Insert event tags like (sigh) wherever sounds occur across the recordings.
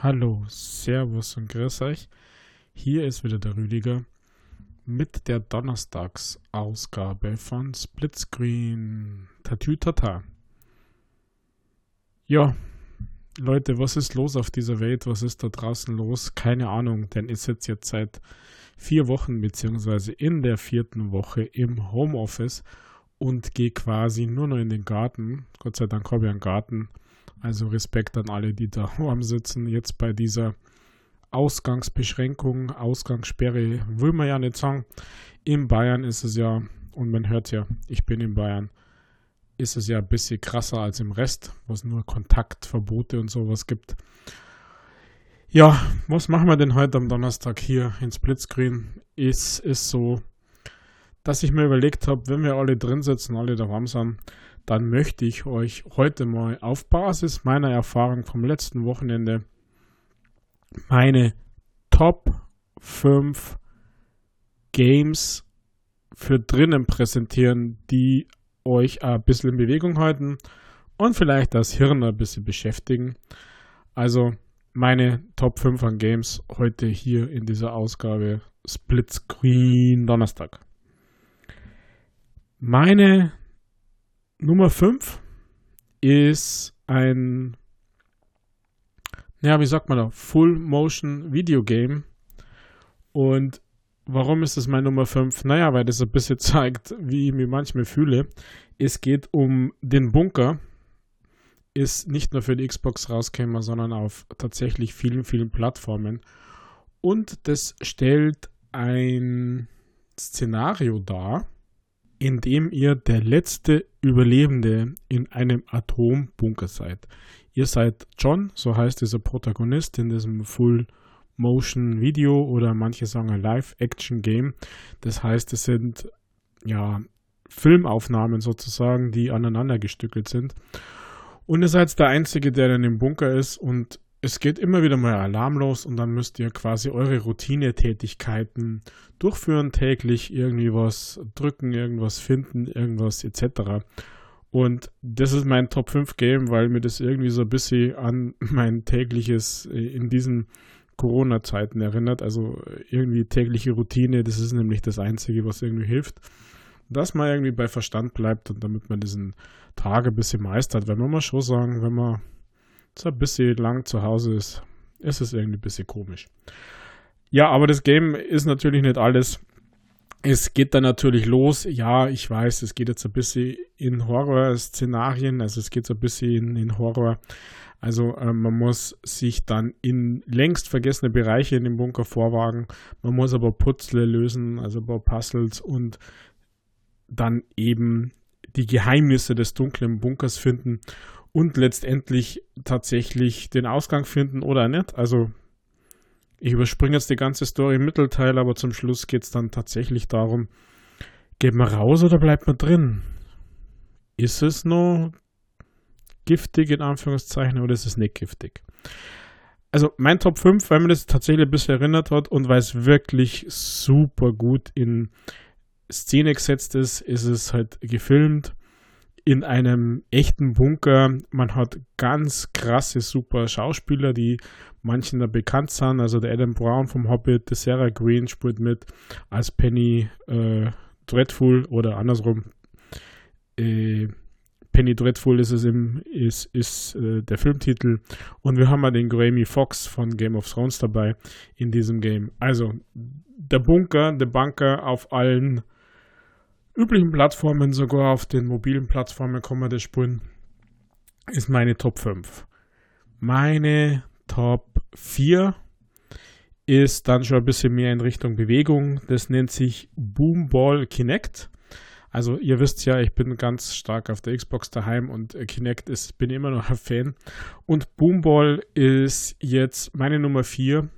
Hallo, Servus und Grüß euch. Hier ist wieder der Rüdiger mit der Donnerstagsausgabe von Splitscreen Tatütata. Ja, Leute, was ist los auf dieser Welt? Was ist da draußen los? Keine Ahnung, denn ich sitze jetzt seit vier Wochen beziehungsweise in der vierten Woche im Homeoffice und gehe quasi nur noch in den Garten. Gott sei Dank habe ich einen Garten also Respekt an alle, die da (laughs) am Sitzen. Jetzt bei dieser Ausgangsbeschränkung, Ausgangssperre, will man ja nicht sagen. In Bayern ist es ja, und man hört ja, ich bin in Bayern, ist es ja ein bisschen krasser als im Rest, wo es nur Kontaktverbote und sowas gibt. Ja, was machen wir denn heute am Donnerstag hier in Splitscreen? Es ist so, dass ich mir überlegt habe, wenn wir alle drin sitzen, alle daheim sind, dann möchte ich euch heute mal auf Basis meiner Erfahrung vom letzten Wochenende meine Top 5 Games für drinnen präsentieren, die euch ein bisschen in Bewegung halten und vielleicht das Hirn ein bisschen beschäftigen. Also meine Top 5 an Games heute hier in dieser Ausgabe Split Screen Donnerstag. Meine Nummer 5 ist ein, ja, wie sagt man da, Full Motion Video Game. Und warum ist das mein Nummer 5? Naja, weil das ein bisschen (laughs) zeigt, wie ich mich manchmal fühle. Es geht um den Bunker. Ist nicht nur für die Xbox rausgekommen, sondern auf tatsächlich vielen, vielen Plattformen. Und das stellt ein Szenario dar, in dem ihr der letzte Überlebende in einem Atombunker seid. Ihr seid John, so heißt dieser Protagonist in diesem Full Motion Video oder manche sagen Live Action Game. Das heißt, es sind ja Filmaufnahmen sozusagen, die aneinander gestückelt sind. Und ihr seid der Einzige, der in dem Bunker ist und es geht immer wieder mal Alarm los und dann müsst ihr quasi eure Routinetätigkeiten durchführen, täglich irgendwie was drücken, irgendwas finden, irgendwas etc. Und das ist mein Top 5 Game, weil mir das irgendwie so ein bisschen an (laughs) mein tägliches äh, in diesen Corona-Zeiten erinnert. Also irgendwie tägliche Routine, das ist nämlich das Einzige, was irgendwie hilft. Dass man irgendwie bei Verstand bleibt und damit man diesen Tag ein bisschen meistert. Weil man mal schon sagen, wenn man so ein bisschen lang zu Hause ist, ist es irgendwie ein bisschen komisch. Ja, aber das Game ist natürlich nicht alles. Es geht dann natürlich los. Ja, ich weiß, es geht jetzt ein bisschen in Horror-Szenarien, also es geht so ein bisschen in, in Horror. Also äh, man muss sich dann in längst vergessene Bereiche in dem Bunker vorwagen. Man muss aber Puzzle lösen, also ein paar Puzzles und dann eben die Geheimnisse des dunklen Bunkers finden und letztendlich tatsächlich den Ausgang finden oder nicht. Also ich überspringe jetzt die ganze Story im Mittelteil, aber zum Schluss geht es dann tatsächlich darum, geht man raus oder bleibt man drin? Ist es noch giftig in Anführungszeichen oder ist es nicht giftig? Also mein Top 5, weil mir das tatsächlich ein bisschen erinnert hat und weil es wirklich super gut in Szene gesetzt ist, ist es halt gefilmt in einem echten Bunker. Man hat ganz krasse, super Schauspieler, die manchen da bekannt sind. Also der Adam Brown vom Hobbit, der Sarah Green spielt mit als Penny äh, Dreadful oder andersrum. Äh, Penny Dreadful ist es im, ist, ist äh, der Filmtitel. Und wir haben mal den Grammy Fox von Game of Thrones dabei in diesem Game. Also der Bunker, der Bunker auf allen üblichen Plattformen, sogar auf den mobilen Plattformen kann man das spielen, ist meine Top 5. Meine Top 4 ist dann schon ein bisschen mehr in Richtung Bewegung. Das nennt sich Boomball Kinect. Also ihr wisst ja, ich bin ganz stark auf der Xbox daheim und Kinect ist, bin immer noch ein Fan. Und Boomball ist jetzt meine Nummer 4.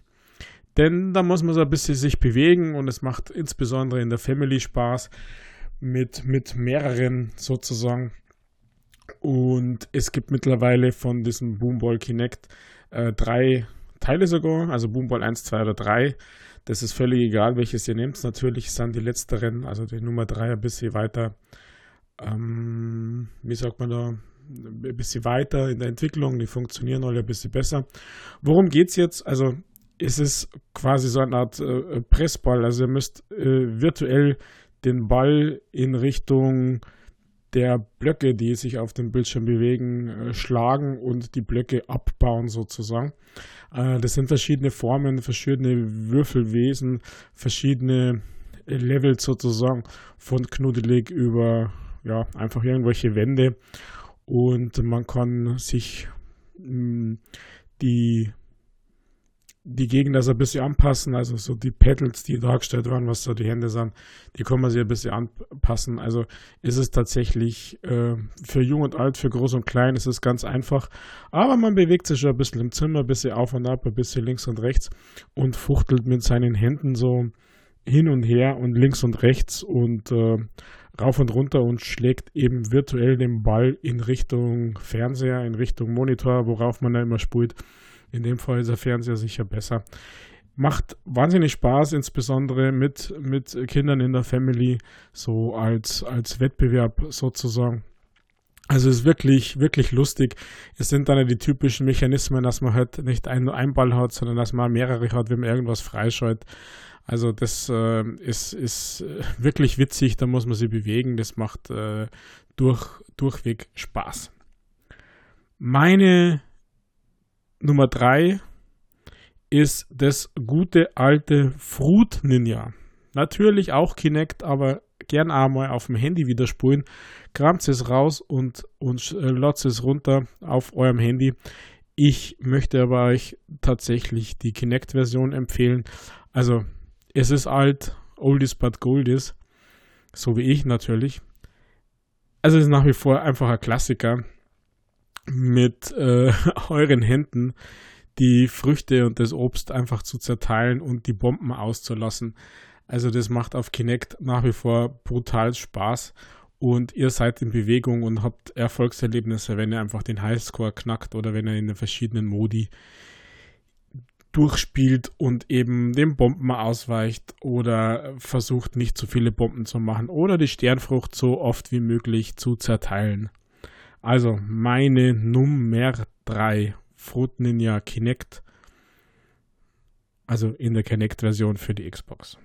Denn da muss man so ein bisschen sich bewegen und es macht insbesondere in der Family Spaß mit, mit mehreren sozusagen. Und es gibt mittlerweile von diesem Boomball Kinect äh, drei Teile sogar, also Boomball 1, 2 oder 3. Das ist völlig egal, welches ihr nehmt. Natürlich sind die letzteren, also die Nummer 3 ein bisschen weiter, ähm, wie sagt man da, ein bisschen weiter in der Entwicklung, die funktionieren alle ein bisschen besser. Worum geht es jetzt? Also es ist quasi so eine Art äh, Pressball. Also ihr müsst äh, virtuell den Ball in Richtung der Blöcke, die sich auf dem Bildschirm bewegen, äh, schlagen und die Blöcke abbauen sozusagen. Äh, das sind verschiedene Formen, verschiedene Würfelwesen, verschiedene Levels sozusagen von knuddelig über ja, einfach irgendwelche Wände und man kann sich mm, die die Gegner so ein bisschen anpassen, also so die Pedals, die dargestellt waren, was so die Hände sind, die kann man sich ein bisschen anpassen. Also ist es tatsächlich äh, für jung und alt, für groß und klein, ist es ganz einfach. Aber man bewegt sich schon ein bisschen im Zimmer, ein bisschen auf und ab, ein bisschen links und rechts und fuchtelt mit seinen Händen so hin und her und links und rechts und äh, rauf und runter und schlägt eben virtuell den Ball in Richtung Fernseher, in Richtung Monitor, worauf man da immer spielt. In dem Fall ist der Fernseher sicher besser. Macht wahnsinnig Spaß, insbesondere mit, mit Kindern in der Family, so als, als Wettbewerb sozusagen. Also ist wirklich, wirklich lustig. Es sind dann die typischen Mechanismen, dass man halt nicht einen, einen Ball hat, sondern dass man mehrere hat, wenn man irgendwas freischaltet. Also das äh, ist, ist wirklich witzig, da muss man sich bewegen. Das macht äh, durch, durchweg Spaß. Meine Nummer drei ist das gute alte Fruit Ninja. Natürlich auch Kinect, aber gern einmal auf dem Handy wieder spulen. Kramt es raus und, und äh, lotzt es runter auf eurem Handy. Ich möchte aber euch tatsächlich die Kinect-Version empfehlen. Also, es ist alt, oldies but goldies. So wie ich natürlich. Also, es ist nach wie vor einfach ein Klassiker mit äh, (laughs) euren Händen die Früchte und das Obst einfach zu zerteilen und die Bomben auszulassen. Also das macht auf Kinect nach wie vor brutal Spaß und ihr seid in Bewegung und habt Erfolgserlebnisse, wenn ihr einfach den Highscore knackt oder wenn ihr in den verschiedenen Modi durchspielt und eben den Bomben ausweicht oder versucht nicht zu viele Bomben zu machen oder die Sternfrucht so oft wie möglich zu zerteilen. Also meine Nummer 3, Fruit Ninja Kinect. Also in der Kinect-Version für die Xbox.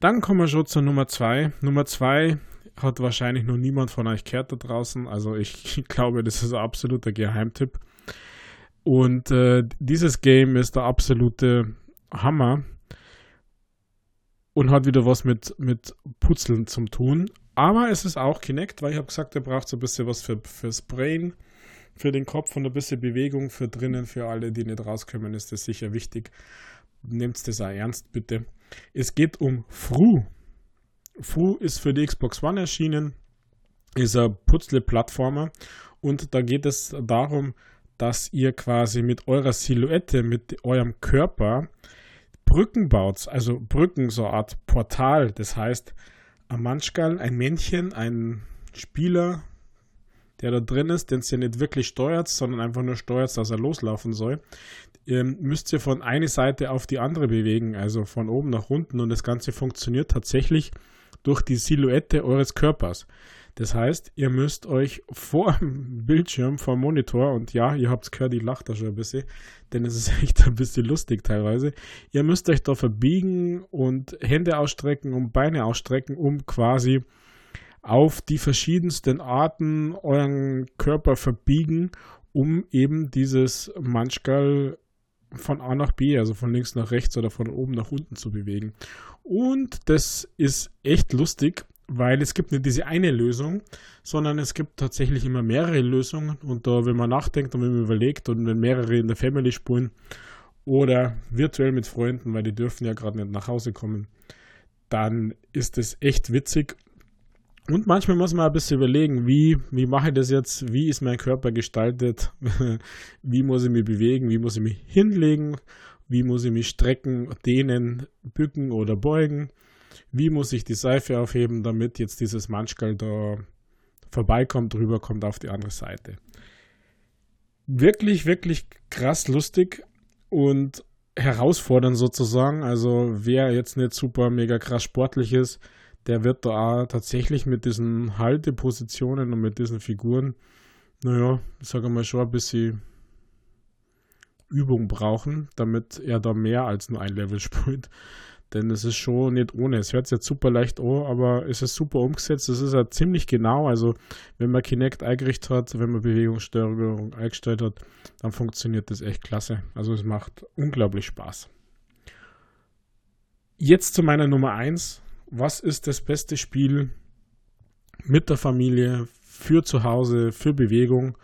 Dann kommen wir schon zur Nummer 2. Nummer 2 hat wahrscheinlich noch niemand von euch gehört da draußen. Also ich (laughs) glaube, das ist ein absoluter Geheimtipp. Und äh, dieses Game ist der absolute Hammer und hat wieder was mit, mit Putzeln zu tun. Aber es ist auch Kinect, weil ich habe gesagt, er braucht so ein bisschen was für, fürs Brain, für den Kopf und ein bisschen Bewegung für drinnen, für alle, die nicht rauskommen, ist das sicher wichtig. Nehmt das auch ernst, bitte. Es geht um Fru. Fru ist für die Xbox One erschienen, ist ein Putzle-Plattformer und da geht es darum, dass ihr quasi mit eurer Silhouette, mit eurem Körper Brücken baut, also Brücken, so eine Art Portal. Das heißt, Manschgal, ein Männchen, ein Spieler, der da drin ist, den ihr nicht wirklich steuert, sondern einfach nur steuert, dass er loslaufen soll, ähm, müsst ihr von einer Seite auf die andere bewegen, also von oben nach unten und das Ganze funktioniert tatsächlich durch die Silhouette eures Körpers. Das heißt, ihr müsst euch vor dem (laughs) Bildschirm, vor dem Monitor, und ja, ihr habt es gehört, ich lache da schon ein bisschen, denn es ist (laughs) echt ein bisschen lustig teilweise. Ihr müsst euch da verbiegen und Hände ausstrecken und Beine ausstrecken, um quasi auf die verschiedensten Arten euren Körper verbiegen, um eben dieses Manchgal von A nach B, also von links nach rechts oder von oben nach unten zu bewegen. Und das ist echt lustig, weil es gibt nicht diese eine Lösung, sondern es gibt tatsächlich immer mehrere Lösungen. Und da, wenn man nachdenkt und wenn man überlegt und wenn mehrere in der Family spulen oder virtuell mit Freunden, weil die dürfen ja gerade nicht nach Hause kommen, dann ist es echt witzig. Und manchmal muss man ein bisschen überlegen, wie, wie mache ich das jetzt, wie ist mein Körper gestaltet, (laughs) wie muss ich mich bewegen, wie muss ich mich hinlegen, wie muss ich mich strecken, dehnen, bücken oder beugen wie muss ich die Seife aufheben, damit jetzt dieses Manschgal da vorbeikommt, rüberkommt auf die andere Seite. Wirklich, wirklich krass lustig und herausfordernd sozusagen. Also wer jetzt nicht super mega krass sportlich ist, der wird da auch tatsächlich mit diesen Haltepositionen und mit diesen Figuren, naja, ich sage mal schon ein bisschen Übung brauchen, damit er da mehr als nur ein Level (laughs) spielt. Denn es ist schon nicht ohne. Es hört sich jetzt super leicht an, aber es ist super umgesetzt. Es ist ja ziemlich genau. Also, wenn man Kinect eingerichtet hat, wenn man Bewegungssteuerung eingestellt hat, dann funktioniert das echt klasse. Also, es macht unglaublich Spaß. Jetzt zu meiner Nummer 1. Was ist das beste Spiel mit der Familie, für zu Hause, für Bewegung?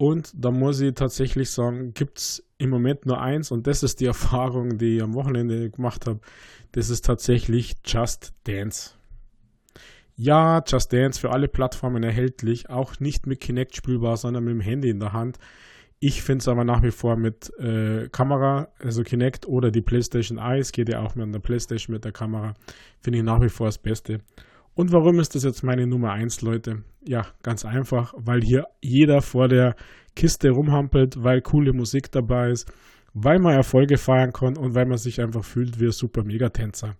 Und da muss ich tatsächlich sagen, gibt es im Moment nur eins und das ist die (laughs) Erfahrung, die ich am Wochenende gemacht habe. Das ist tatsächlich Just Dance. Ja, Just Dance für alle Plattformen erhältlich, auch nicht mit Kinect spielbar, sondern mit dem Handy in der Hand. Ich finde es aber nach wie vor mit äh, Kamera, also Kinect oder die PlayStation Eyes, geht ja auch mit der PlayStation mit der Kamera, finde ich nach wie vor das Beste. Und warum ist das jetzt meine Nummer 1, Leute? Ja, ganz einfach, weil hier jeder vor der Kiste rumhampelt, weil coole Musik dabei ist, weil man Erfolge feiern kann und weil man sich einfach fühlt wie ein super Megatänzer.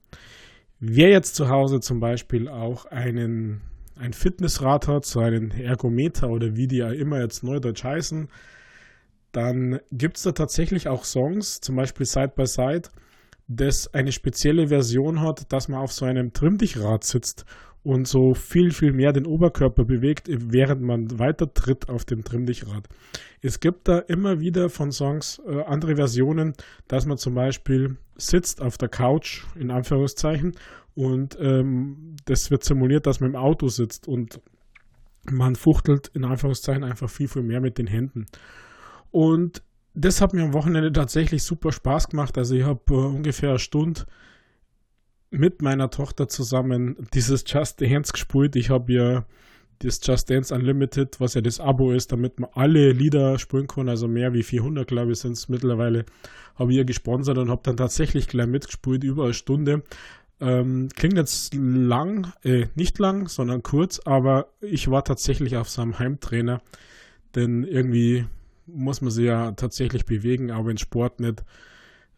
Wer jetzt zu Hause zum Beispiel auch einen, ein Fitnessrad hat, so einen Ergometer oder wie die ja immer jetzt neudeutsch heißen, dann gibt es da tatsächlich auch Songs, zum Beispiel Side by Side, das eine spezielle Version hat, dass man auf so einem Trimmdichrad sitzt und so viel, viel mehr den Oberkörper bewegt, während man weiter tritt auf dem Trimmdichrad. Es gibt da immer wieder von Songs äh, andere Versionen, dass man zum Beispiel sitzt auf der Couch, in Anführungszeichen, und ähm, das wird simuliert, dass man im Auto sitzt und man fuchtelt in Anführungszeichen einfach viel, viel mehr mit den Händen. Und das hat mir am Wochenende tatsächlich super Spaß gemacht. Also ich habe äh, ungefähr eine Stunde mit meiner Tochter zusammen dieses Just Dance gespielt. Ich habe ja das Just Dance Unlimited, was ja das Abo ist, damit man alle Lieder spielen kann, also mehr wie 400, glaube ich, sind es mittlerweile, habe ich ja gesponsert und habe dann tatsächlich gleich mitgespielt, über eine Stunde. Ähm, klingt jetzt lang, äh, nicht lang, sondern kurz, aber ich war tatsächlich auf seinem Heimtrainer, denn irgendwie muss man sich ja tatsächlich bewegen, auch wenn Sport nicht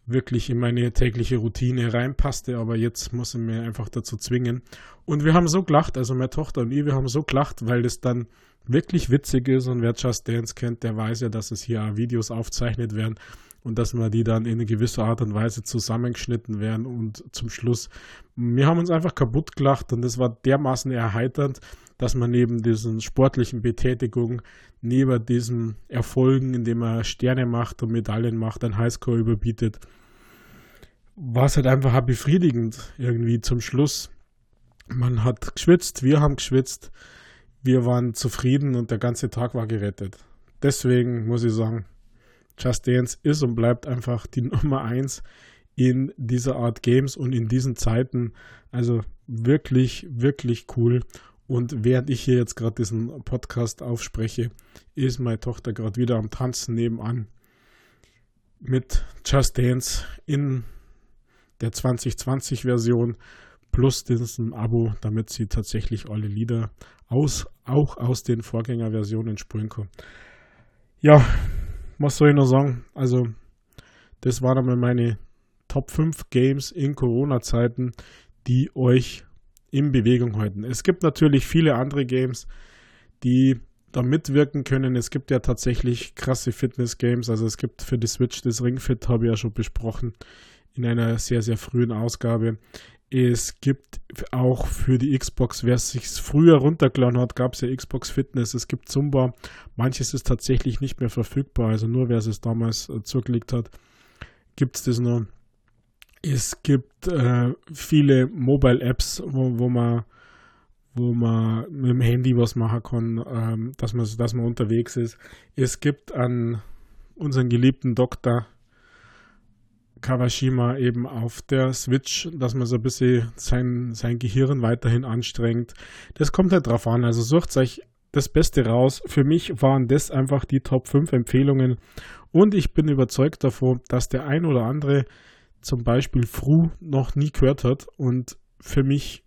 wirklich in meine tägliche Routine reinpasste, aber jetzt muss ich mir einfach dazu zwingen. Und wir haben so gelacht, also meine Tochter und ich, wir haben so gelacht, weil das dann wirklich witzig ist und wer Just Dance kennt, der weiß ja, dass es hier Videos aufzeichnet werden und dass wir die dann in eine gewisse Art und Weise zusammengeschnitten werden und zum Schluss, wir haben uns einfach kaputt gelacht und das war dermaßen erheiternd, dass man neben diesen sportlichen Betätigungen, neben diesen Erfolgen, indem man Sterne macht und Medaillen macht, ein Highscore überbietet, war es halt einfach befriedigend irgendwie zum Schluss. Man hat geschwitzt, wir haben geschwitzt, wir waren zufrieden und der ganze Tag war gerettet. Deswegen muss ich sagen, Just Dance ist und bleibt einfach die (laughs) Nummer eins in dieser Art Games und in diesen Zeiten. Also wirklich, wirklich cool. Und während ich hier jetzt gerade diesen Podcast aufspreche, ist meine Tochter gerade wieder am Tanzen nebenan mit Just Dance in der 2020-Version plus diesem Abo, damit sie tatsächlich alle Lieder aus, auch aus den Vorgängerversionen spielen kann. Ja, was soll ich noch sagen? Also, das waren einmal meine Top 5 Games in Corona-Zeiten, die euch in Bewegung halten. Es gibt natürlich viele andere Games, die da mitwirken können. Es gibt ja tatsächlich krasse Fitness-Games. Also es gibt für die Switch das Ring Fit, habe ich ja schon besprochen, in einer sehr, sehr frühen Ausgabe. Es gibt auch für die Xbox, wer es sich früher runtergeladen hat, gab es ja Xbox Fitness, es gibt Zumba. Manches ist tatsächlich nicht mehr verfügbar, also nur wer es damals äh, zugelegt hat, gibt es das noch. Es gibt äh, viele Mobile-Apps, wo, wo man wo man mit dem Handy was machen kann, ähm, dass, man, dass man unterwegs ist. Es gibt an unseren geliebten Doktor Kawashima eben auf der Switch, dass man so ein bisschen sein, sein Gehirn weiterhin anstrengt. Das kommt halt drauf an. Also sucht euch das Beste raus. Für mich waren das einfach die Top 5 Empfehlungen und ich bin überzeugt davon, dass der ein oder andere zum Beispiel Fru noch nie gehört hat. Und für mich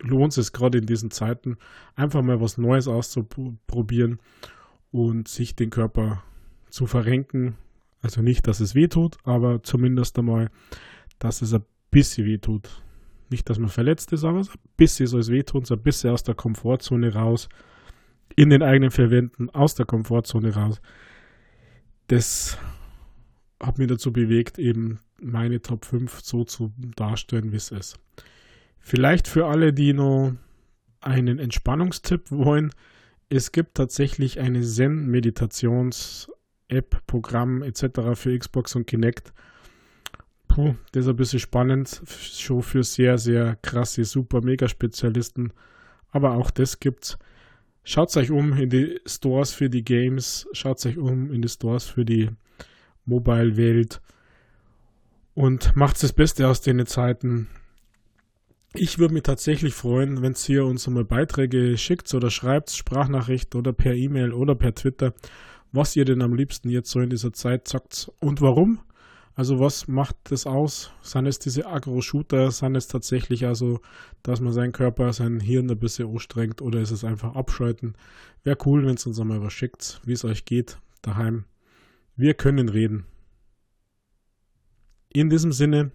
lohnt es gerade in diesen Zeiten, einfach mal was Neues auszuprobieren und sich den Körper zu verrenken. Also nicht, dass es weh tut, aber zumindest einmal, dass es ein bisschen weh tut. Nicht, dass man verletzt ist, aber ein bisschen soll es wehtun, so ein bisschen aus der Komfortzone raus, in den eigenen Verwenden, aus der Komfortzone raus. Das hat mich dazu bewegt, eben meine Top 5 so zu darstellen, wie es ist. Vielleicht für alle, die noch einen Entspannungstipp wollen, es gibt tatsächlich eine Zen-Meditations-App, Programm etc. für Xbox und Kinect. Puh, das ist ein bisschen spannend, schon für sehr, sehr krasse, super Mega-Spezialisten. Aber auch das gibt's. Schaut euch um in die Stores für die Games, schaut euch um in die Stores für die Mobile-Welt und macht das Beste aus den Zeiten. Ich würde mich tatsächlich freuen, wenn ihr uns mal Beiträge schickt oder schreibt, Sprachnachrichten oder per E-Mail oder per Twitter, was ihr denn am liebsten jetzt so in dieser Zeit sagt und warum. Also was macht das aus? Sind es diese Agro-Shooter? Sind es tatsächlich also, dass man seinen Körper, sein Hirn ein bisschen anstrengt oder ist es einfach abschalten? Wäre cool, wenn es uns einmal was schickt, wie es euch geht daheim. Wir können reden. In diesem Sinne,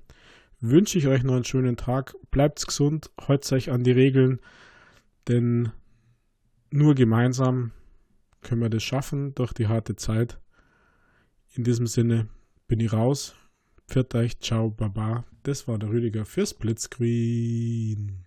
wünsche ich euch noch einen schönen Tag. Bleibt gesund, haltet euch an die Regeln, denn nur gemeinsam können wir das schaffen durch die harte Zeit. In diesem Sinne bin ich raus. Pfiat euch, ciao, baba. Das war der Rüdiger für Splitscreen.